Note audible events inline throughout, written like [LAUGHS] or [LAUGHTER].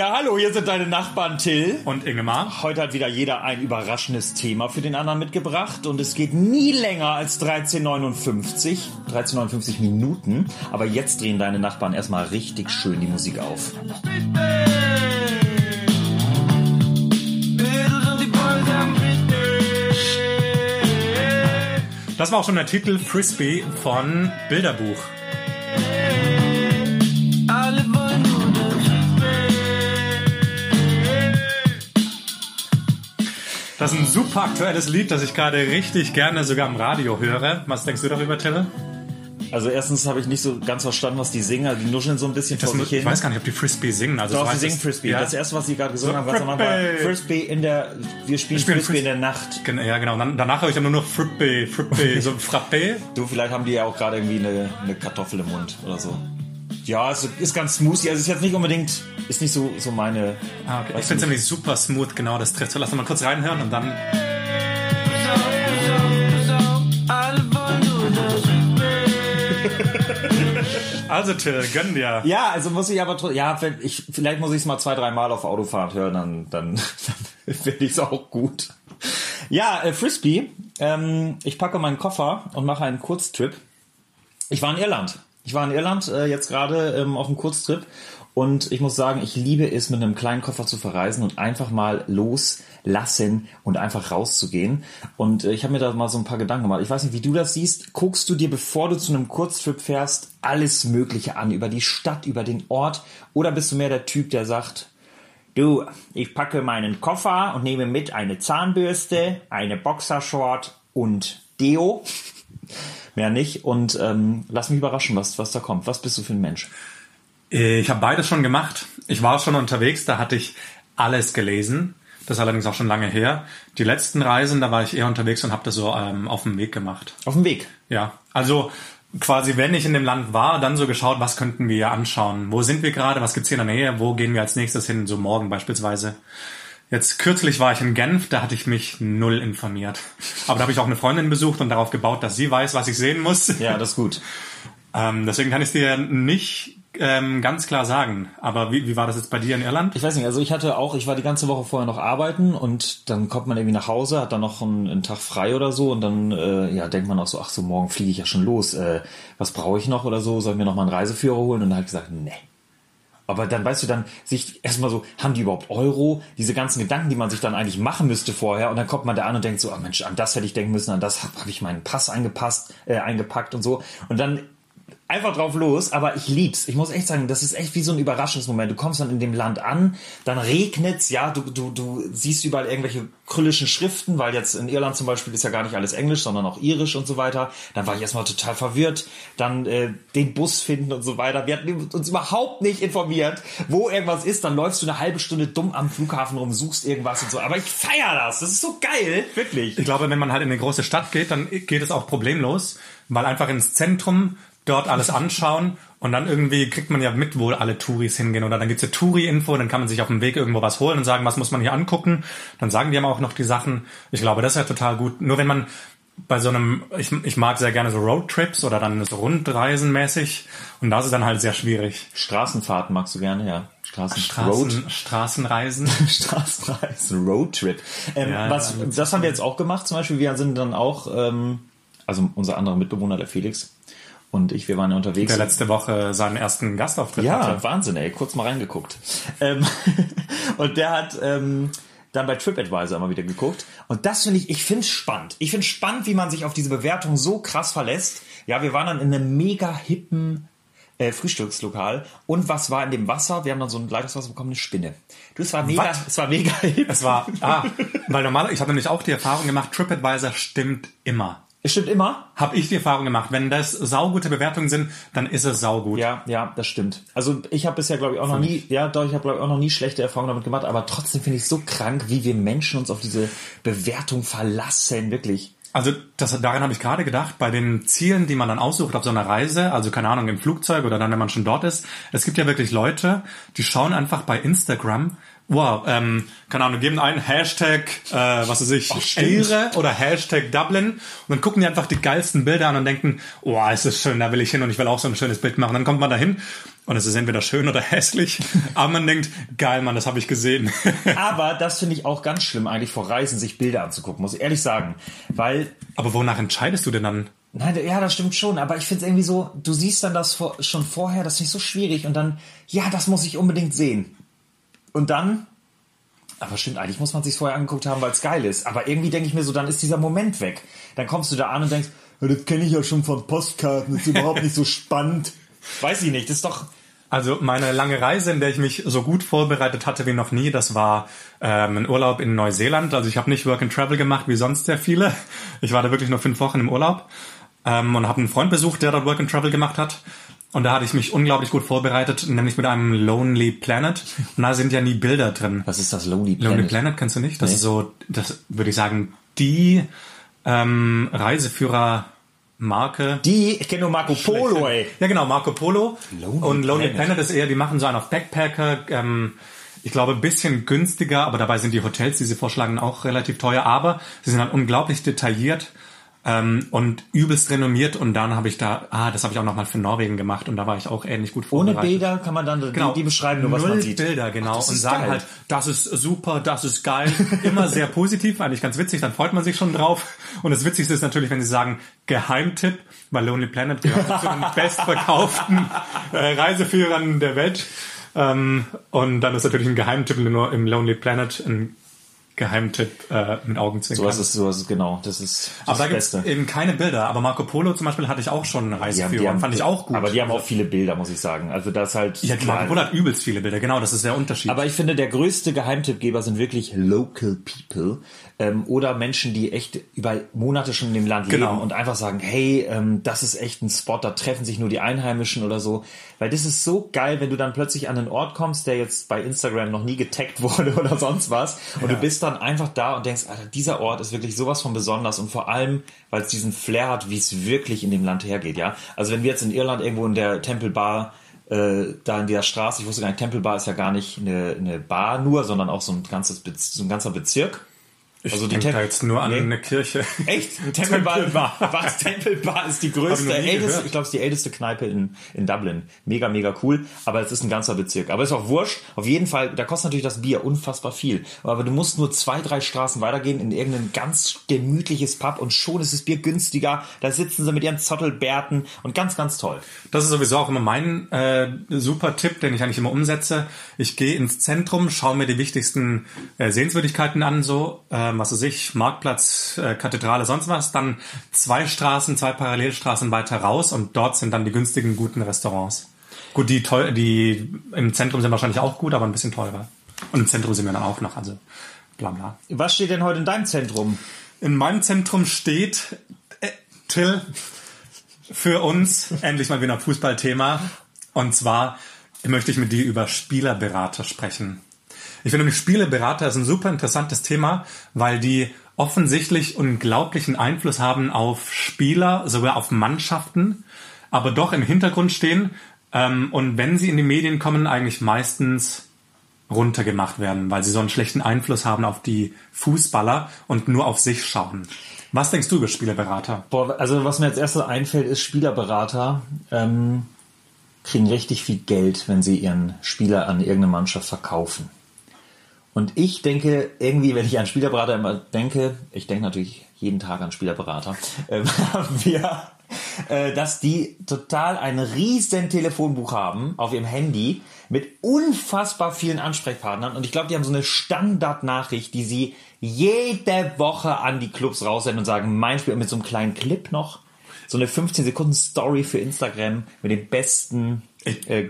Ja, hallo, hier sind deine Nachbarn Till. Und Ingemar. Heute hat wieder jeder ein überraschendes Thema für den anderen mitgebracht und es geht nie länger als 13,59, 13,59 Minuten. Aber jetzt drehen deine Nachbarn erstmal richtig schön die Musik auf. Das war auch schon der Titel Frisbee von Bilderbuch. Das ist ein super aktuelles Lied, das ich gerade richtig gerne sogar im Radio höre. Was denkst du darüber, Till? Also erstens habe ich nicht so ganz verstanden, was die singen. Also die nuscheln so ein bisschen Das, vor sich hin. ich weiß gar nicht, ob die Frisbee singen. Also Doch, so sie singen Frisbee. Ja. Das erste, was sie gerade gesungen So, haben, am Anfang war Frisbee. Frisbee in der, wir spielen, spielen Frisbee in der Nacht. Gen- Ja, genau. Dann, danach höre ich dann nur noch Frippé, Frippé, [LAUGHS] so Frappé. Du, vielleicht haben die ja auch gerade irgendwie eine, eine Kartoffel im Mund oder so. Ja, es ist ganz smoothie. Also es ist jetzt nicht unbedingt, ist nicht so, so meine. Ah, okay. Ich finde es nämlich super smooth, genau, das trifft. So, lass uns mal kurz reinhören und dann... [LAUGHS] Also Till, gönn dir. Ja, also muss ich aber trotzdem, ja, ich, vielleicht muss ich es mal zwei, drei Mal auf Autofahrt hören, dann, dann, [LAUGHS] dann finde ich es auch gut. Ja, äh, Frisbee. Ähm, ich packe meinen Koffer und mache einen Kurztrip. Ich war in Irland. Ich war in Irland äh, jetzt gerade ähm, auf einem Kurztrip und ich muss sagen, ich liebe es, mit einem kleinen Koffer zu verreisen und einfach mal loslassen und einfach rauszugehen. Und äh, ich habe mir da mal so ein paar Gedanken gemacht. Ich weiß nicht, wie du das siehst. Guckst du dir, bevor du zu einem Kurztrip fährst, alles Mögliche an über die Stadt, über den Ort? Oder bist du mehr der Typ, der sagt, Du, ich packe meinen Koffer und nehme mit eine Zahnbürste, eine Boxershort und Deo. Mehr nicht. Und ähm, lass mich überraschen, was, was da kommt. Was bist du für ein Mensch? Ich habe beides schon gemacht. Ich war schon unterwegs, da hatte ich alles gelesen. Das ist allerdings auch schon lange her. Die letzten Reisen, da war ich eher unterwegs und habe das so ähm, auf dem Weg gemacht. Auf dem Weg. Ja, also quasi, wenn ich in dem Land war, dann so geschaut, was könnten wir hier anschauen? Wo sind wir gerade? Was gibt's hier in der Nähe? Wo gehen wir als nächstes hin? So morgen beispielsweise. Jetzt kürzlich war ich in Genf, da hatte ich mich null informiert. Aber da habe ich auch eine Freundin besucht und darauf gebaut, dass sie weiß, was ich sehen muss. Ja, das ist gut. Ähm, deswegen kann ich dir nicht ähm, ganz klar sagen. Aber wie, wie war das jetzt bei dir in Irland? Ich weiß nicht, also ich hatte auch, ich war die ganze Woche vorher noch arbeiten und dann kommt man irgendwie nach Hause, hat dann noch einen, einen Tag frei oder so und dann äh, ja denkt man auch so, ach so, morgen fliege ich ja schon los. Äh, was brauche ich noch oder so? Soll ich mir noch mal einen Reiseführer holen? Und dann habe ich gesagt, nee. Aber dann weißt du dann sich erstmal so, haben die überhaupt Euro? Diese ganzen Gedanken, die man sich dann eigentlich machen müsste vorher und dann kommt man da an und denkt so, oh Mensch, an das hätte ich denken müssen, an das habe hab ich meinen Pass eingepasst, äh, eingepackt und so. Und dann einfach drauf los, aber ich lieb's. Ich muss echt sagen, das ist echt wie so ein Überraschungsmoment. Du kommst dann in dem Land an, dann regnet's, ja, du, du, du siehst überall irgendwelche kryllischen Schriften, weil jetzt in Irland zum Beispiel ist ja gar nicht alles Englisch, sondern auch Irisch und so weiter. Dann war ich erstmal total verwirrt, dann äh, den Bus finden und so weiter. Wir hatten uns überhaupt nicht informiert, wo irgendwas ist. Dann läufst du eine halbe Stunde dumm am Flughafen rum, suchst irgendwas und so. Aber ich feier das. Das ist so geil, wirklich. Ich glaube, wenn man halt in eine große Stadt geht, dann geht es auch problemlos, weil einfach ins Zentrum dort alles anschauen und dann irgendwie kriegt man ja mit, wo alle Touris hingehen oder dann gibt's eine Touri-Info, dann kann man sich auf dem Weg irgendwo was holen und sagen, was muss man hier angucken. Dann sagen die aber auch noch die Sachen. Ich glaube, das ist ja total gut. Nur wenn man bei so einem, ich, ich mag sehr gerne so Roadtrips oder dann so Rundreisen mäßig und das ist dann halt sehr schwierig. Straßenfahrten magst du gerne, ja. Straßen, Straßen, Straßenreisen. [LAUGHS] Straßenreisen, Roadtrip. Ähm, Ja, was, das haben wir jetzt auch gemacht. Zum Beispiel, wir sind dann auch, ähm, also unser anderer Mitbewohner, der Felix und ich, wir waren ja unterwegs. der letzte Woche seinen ersten Gastauftritt ja, hatte. Wahnsinn, ey. Kurz mal reingeguckt. Ähm, [LAUGHS] und der hat ähm, dann bei TripAdvisor mal wieder geguckt. Und das finde ich, ich finde es spannend. Ich finde spannend, wie man sich auf diese Bewertung so krass verlässt. Ja, wir waren dann in einem mega hippen äh, Frühstückslokal. Und was war in dem Wasser? Wir haben dann so ein Leitungswasser bekommen, eine Spinne. Du, es war mega, Was? es war mega hip. Es war, ah, [LAUGHS] weil normal, ich habe nämlich auch die Erfahrung gemacht, TripAdvisor stimmt immer. Es stimmt immer. Habe ich die Erfahrung gemacht. Wenn das saugute Bewertungen sind, dann ist es saugut. Ja, ja, das stimmt. Also ich habe bisher, glaube ich, auch noch nie, ja, doch, ich habe, glaube ich, auch noch nie schlechte Erfahrungen damit gemacht, aber trotzdem finde ich es so krank, wie wir Menschen uns auf diese Bewertung verlassen, wirklich. Also das, daran habe ich gerade gedacht, bei den Zielen, die man dann aussucht auf so einer Reise, also keine Ahnung, im Flugzeug oder dann, wenn man schon dort ist, es gibt ja wirklich Leute, die schauen einfach bei Instagram, wow, ähm, keine Ahnung, geben einen Hashtag, äh, was weiß ich. Ehre oder Hashtag Dublin und dann gucken die einfach die geilsten Bilder an und denken, oh, ist das schön, da will ich hin und ich will auch so ein schönes Bild machen. Dann kommt man dahin und es ist entweder schön oder [LAUGHS] hässlich, aber man denkt, geil, Mann, das habe ich gesehen. [LAUGHS] Aber das finde ich auch ganz schlimm, eigentlich vor Reisen sich Bilder anzugucken, muss ich ehrlich sagen. Weil aber wonach entscheidest du denn dann? Nein, ja, das stimmt schon, aber ich finde es irgendwie so, du siehst dann das schon vorher, das ist nicht so schwierig und dann, ja, das muss ich unbedingt sehen. Und dann, aber stimmt, eigentlich muss man sich vorher angeguckt haben, weil es geil ist. Aber irgendwie denke ich mir so, dann ist dieser Moment weg. Dann kommst du da an und denkst, ja, das kenne ich ja schon von Postkarten, das ist überhaupt nicht so spannend. [LAUGHS] Weiß ich nicht, das ist doch, Also meine lange Reise, in der ich mich so gut vorbereitet hatte wie noch nie, das war ähm, ein Urlaub in Neuseeland. Also ich habe nicht Work and Travel gemacht wie sonst sehr viele. Ich war da wirklich nur fünf Wochen im Urlaub ähm, und habe einen Freund besucht, der dort Work and Travel gemacht hat. Und da hatte ich mich unglaublich gut vorbereitet, nämlich mit einem Lonely Planet. Und da sind ja nie Bilder drin. was ist das Lonely Planet? Lonely Planet kennst du nicht? Das Nee. ist so, das würde ich sagen, die ähm, Reiseführer-Marke. Die, ich kenne nur Marco Polo, ey. Ja, genau, Marco Polo. Lonely und Lonely Planet. Planet. ist eher, die machen so einen auf Backpacker, ähm, ich glaube, ein bisschen günstiger, aber dabei sind die Hotels, die sie vorschlagen, auch relativ teuer, aber sie sind halt unglaublich detailliert ähm, und übelst renommiert und dann habe ich da, ah, das habe ich auch nochmal für Norwegen gemacht und da war ich auch ähnlich gut Ohne vorbereitet. Bilder kann man dann Genau, die, die beschreiben, nur was Null man sieht. Bilder, genau. Ach, und sagen geil. halt, das ist super, das ist geil. [LAUGHS] Immer sehr positiv, eigentlich ganz witzig, dann freut man sich schon drauf. Und das Witzigste ist natürlich, wenn sie sagen, Geheimtipp, weil Lonely Planet gehört zu den [LAUGHS] bestverkauften äh, Reiseführern der Welt. Ähm, und dann ist natürlich ein Geheimtipp nur im Lonely Planet ein Geheimtipp äh, mit Augenzwinkern. Sowas ist, sowas ist genau, das ist das aber da gibt's Beste. eben keine Bilder. Aber Marco Polo zum Beispiel hatte ich auch schon Reiseführer fand ich auch gut. Aber die haben auch viele Bilder, muss ich sagen. Also das halt. ja, klar, Marco Polo hat übelst viele Bilder, genau, das ist der Unterschied. Aber ich finde, der größte Geheimtippgeber sind wirklich Local People ähm, oder Menschen, die echt über Monate schon in dem Land Genau. leben und einfach sagen, hey, ähm, das ist echt ein Spot, da treffen sich nur die Einheimischen oder so. Weil das ist so geil, wenn du dann plötzlich an einen Ort kommst, der jetzt bei Instagram noch nie getaggt [LAUGHS] wurde oder sonst was und du bist dann einfach da und denkst, Alter, dieser Ort ist wirklich sowas von besonders und vor allem, weil es diesen Flair hat, wie es wirklich in dem Land hergeht, ja. Also wenn wir jetzt in Irland irgendwo in der Temple Bar äh, da in der Straße, ich wusste gar nicht, Temple Bar ist ja gar nicht eine, eine Bar nur, sondern auch so ein ganzes so ein ganzer Bezirk. Ich also die da jetzt nur an Nee. eine Kirche. [LAUGHS] Echt? Ein Temple Bar, Temple Bar. was? Temple Bar ist die größte, älteste, ich glaube, es ist die älteste Kneipe in, in Dublin. Mega, mega cool. Aber es ist ein ganzer Bezirk. Aber ist auch wurscht. Auf jeden Fall, da kostet natürlich das Bier unfassbar viel. Aber du musst nur zwei, drei Straßen weitergehen in irgendein ganz gemütliches Pub und schon ist das Bier günstiger. Da sitzen sie mit ihren Zottelbärten und ganz, ganz toll. Das ist sowieso auch immer mein äh, super Tipp, den ich eigentlich immer umsetze. Ich gehe ins Zentrum, schaue mir die wichtigsten äh, Sehenswürdigkeiten an, so, ähm, was weiß ich, Marktplatz, äh, Kathedrale, sonst was. Dann zwei Straßen, zwei Parallelstraßen weiter raus und dort sind dann die günstigen, guten Restaurants. Gut, die, teuer, die im Zentrum sind wahrscheinlich auch gut, aber ein bisschen teurer. Und im Zentrum sind wir dann auch noch, also bla bla. Was steht denn heute in deinem Zentrum? In meinem Zentrum steht äh, Till für uns [LAUGHS] endlich mal wieder ein Fußballthema. Und zwar möchte ich mit dir über Spielerberater sprechen. Ich finde, nämlich Spielerberater ist ein super interessantes Thema, weil die offensichtlich unglaublichen Einfluss haben auf Spieler, sogar auf Mannschaften, aber doch im Hintergrund stehen ähm, und wenn sie in die Medien kommen, eigentlich meistens runtergemacht werden, weil sie so einen schlechten Einfluss haben auf die Fußballer und nur auf sich schauen. Was denkst du über Spielerberater? Boah, also was mir als erstes einfällt, ist Spielerberater ähm, kriegen richtig viel Geld, wenn sie ihren Spieler an irgendeine Mannschaft verkaufen. Und ich denke irgendwie, wenn ich an Spielerberater immer denke, ich denke natürlich jeden Tag an Spielerberater, [LAUGHS] ähm, wir, äh, dass die total ein riesen Telefonbuch haben auf ihrem Handy mit unfassbar vielen Ansprechpartnern. Und ich glaube, die haben so eine Standardnachricht, die sie jede Woche an die Clubs raussenden und sagen, mein Spiel mit so einem kleinen Clip noch. So eine 15 Sekunden Story für Instagram mit den besten. Äh,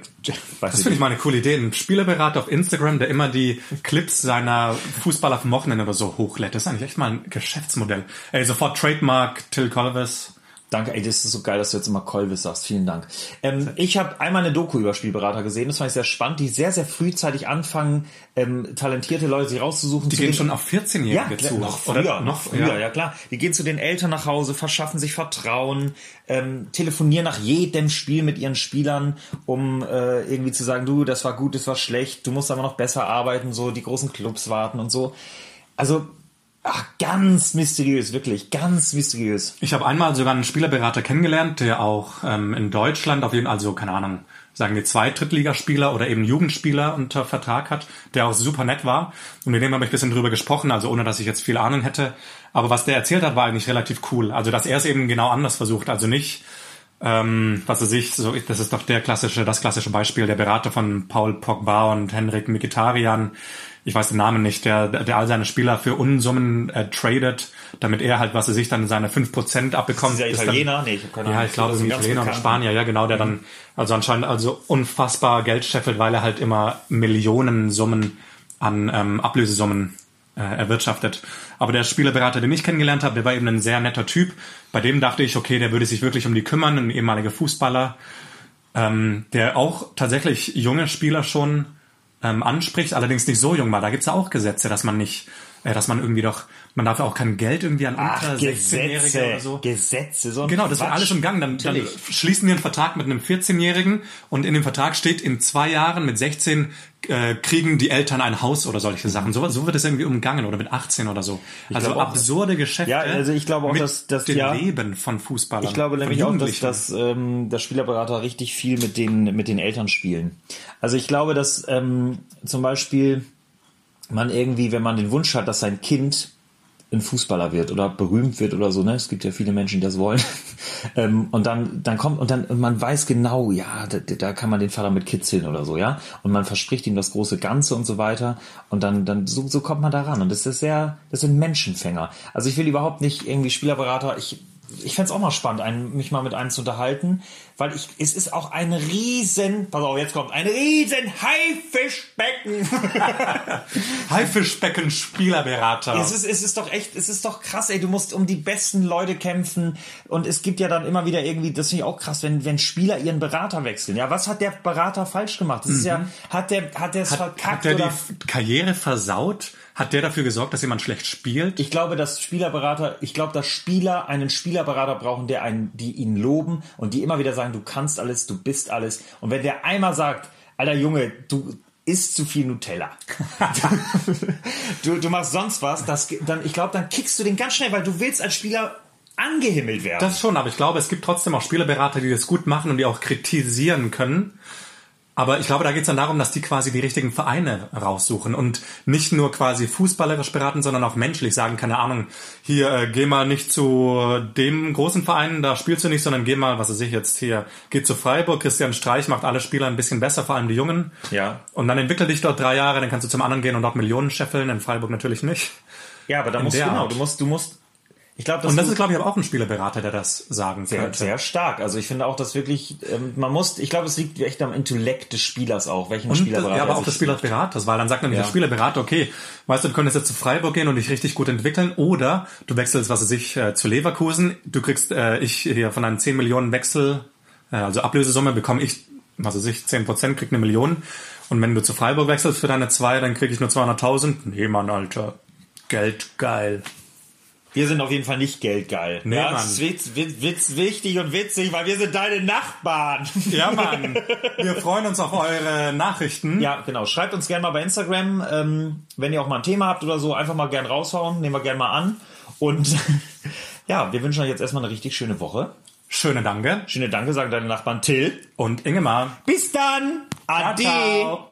Das finde ich mal eine coole Idee. Ein Spielerberater auf Instagram, der immer die Clips seiner Fußballer vom Wochenende oder so hochlädt. Das ist eigentlich echt mal ein Geschäftsmodell. Ey, sofort Trademark Till Colvis. Danke, ey, das ist so geil, dass du jetzt immer Kolvis sagst. Vielen Dank. Ähm, ich habe einmal eine Doku über Spielberater gesehen, das fand ich sehr spannend, die sehr, sehr frühzeitig anfangen, ähm, talentierte Leute sich rauszusuchen. Die gehen den- schon auf 14-Jährige ja, zu. noch früher, Oder noch früher, ja. klar. Die gehen zu den Eltern nach Hause, verschaffen sich Vertrauen, ähm, telefonieren nach jedem Spiel mit ihren Spielern, um äh, irgendwie zu sagen, du, das war gut, das war schlecht, du musst aber noch besser arbeiten, so die großen Clubs warten und so. Also ach, ganz mysteriös, wirklich, ganz mysteriös. Ich habe einmal sogar einen Spielerberater kennengelernt, der auch ähm, in Deutschland auf jeden Fall, also keine Ahnung, sagen wir zwei Drittligaspieler oder eben Jugendspieler unter Vertrag hat, der auch super nett war. Und mit dem habe ich ein bisschen drüber gesprochen, also ohne dass ich jetzt viel Ahnung hätte. Aber was der erzählt hat, war eigentlich relativ cool. Also dass er es eben genau anders versucht. Also nicht, ähm, was weiß ich, so, das ist doch der klassische, das klassische Beispiel, der Berater von Paul Pogba und Henrik Mkhitaryan, ich weiß den Namen nicht, der, der all seine Spieler für Unsummen äh, tradet, damit er halt, was er sich dann seine 5% abbekommt. Dieser ist Italiener? Dann, Nee, ich hab keine ja, Ahnung. ich glaube, Das ist ein Italiener oder. Spanier, ja genau, der dann also anscheinend also unfassbar Geld scheffelt, weil er halt immer Millionensummen an ähm, Ablösesummen äh, erwirtschaftet. Aber der Spielerberater, den ich kennengelernt habe, der war eben ein sehr netter Typ. Bei dem dachte ich, okay, der würde sich wirklich um die kümmern, ein ehemaliger Fußballer, ähm, der auch tatsächlich junge Spieler schon ähm, anspricht, allerdings nicht so jung war. Da gibt's ja auch Gesetze, dass man nicht, dass man irgendwie doch, man darf ja auch kein Geld irgendwie an unter 16-Jährige Gesetze, oder so. Gesetze, so Genau, das wird alles im Gang. Dann, dann schließen wir einen Vertrag mit einem 14-Jährigen und in dem Vertrag steht, in zwei Jahren mit 16 äh, kriegen die Eltern ein Haus oder solche Sachen. So, so wird es irgendwie umgangen oder mit 18 oder so. also glaube auch- absurde Geschäfte. Ja, also ich glaube auch, dass- dass- dem ja. Leben von Fußballern. Ich glaube nämlich auch, dass, dass ähm, der Spielerberater richtig viel mit den, mit den Eltern spielen. Also ich glaube, dass ähm, zum Beispiel man irgendwie, wenn man den Wunsch hat, dass sein Kind ein Fußballer wird oder berühmt wird oder so, ne? Es gibt ja viele Menschen, die das wollen. [LAUGHS] ähm, und dann, dann kommt, und dann, und man weiß genau, ja, da, da kann man den Vater mit kitzeln oder so, ja. Und man verspricht ihm das große Ganze und so weiter. Und dann, dann, so, so kommt man da ran. Und das ist sehr, das sind Menschenfänger. Also ich will überhaupt nicht irgendwie Spielerberater, ich, ich fände es auch mal spannend, einen, mich mal mit einem zu unterhalten, weil ich, es ist auch ein riesen, pass auf, jetzt kommt, ein riesen Haifischbecken. [LAUGHS] Haifischbecken Spielerberater. Es ist, es ist doch echt, es ist doch krass, ey, du musst um die besten Leute kämpfen und es gibt ja dann immer wieder irgendwie, das finde ich auch krass, wenn, wenn Spieler ihren Berater wechseln. Ja, was hat der Berater falsch gemacht? Das ist ja, hat der, hat der es verkackt Mhm. Hat der die oder? F- Karriere versaut? Hat der dafür gesorgt, dass jemand schlecht spielt? Ich glaube, dass Spielerberater, ich glaube, dass Spieler einen Spielerberater brauchen, der einen, die ihn loben und die immer wieder sagen, du kannst alles, du bist alles. Und wenn der einmal sagt, alter Junge, du isst zu viel Nutella. [LAUGHS] du, du machst sonst was, das, dann, ich glaube, dann kickst du den ganz schnell, weil du willst als Spieler angehimmelt werden. Das schon, aber ich glaube, es gibt trotzdem auch Spielerberater, die das gut machen und die auch kritisieren können. Aber ich glaube, da geht es dann darum, dass die quasi die richtigen Vereine raussuchen und nicht nur quasi fußballerisch beraten, sondern auch menschlich sagen, keine Ahnung, hier äh, geh mal nicht zu dem großen Verein, da spielst du nicht, sondern geh mal, was weiß ich jetzt hier, geh zu Freiburg, Christian Streich macht alle Spieler ein bisschen besser, vor allem die Jungen. Ja. Und dann entwickel dich dort drei Jahre, dann kannst du zum anderen gehen und dort Millionen scheffeln, in Freiburg natürlich nicht. ja, aber da musst du, genau, Art. du musst, du musst, ich glaube, Und das ist, glaube ich, aber auch ein Spielerberater, der das sagen sehr, könnte. sehr stark. Also ich finde auch, dass wirklich, ähm, man muss, ich glaube, es liegt echt am Intellekt des Spielers auch, welchen Und, Spielerberater ja, aber er auch des Spielerberaters, weil dann sagt nämlich Ja. der Spielerberater, okay, weißt du, du könntest jetzt zu Freiburg gehen und dich richtig gut entwickeln oder du wechselst, was weiß ich, äh, zu Leverkusen, du kriegst, äh, ich hier von einem 10 Millionen Wechsel, äh, also Ablösesumme bekomme ich, was weiß ich, 10 Prozent, krieg eine Million und wenn du zu Freiburg wechselst für deine zwei, dann krieg ich nur 200.000. Nee, Mann, Alter, Geld geil. Wir sind auf jeden Fall nicht geldgeil. Nee, ja, Mann. das ist witz, witz, witz, wichtig und witzig, weil wir sind deine Nachbarn. Ja, [LAUGHS] Mann, wir freuen uns auf eure Nachrichten. Ja, genau. Schreibt uns gerne mal bei Instagram, ähm, wenn ihr auch mal ein Thema habt oder so, einfach mal gern raushauen, nehmen wir gerne mal an. Und [LAUGHS] ja, wir wünschen euch jetzt erstmal eine richtig schöne Woche. Schöne Danke Schöne Danke, sagen deine Nachbarn Till. und Ingemar. Bis dann. Ade. ciao.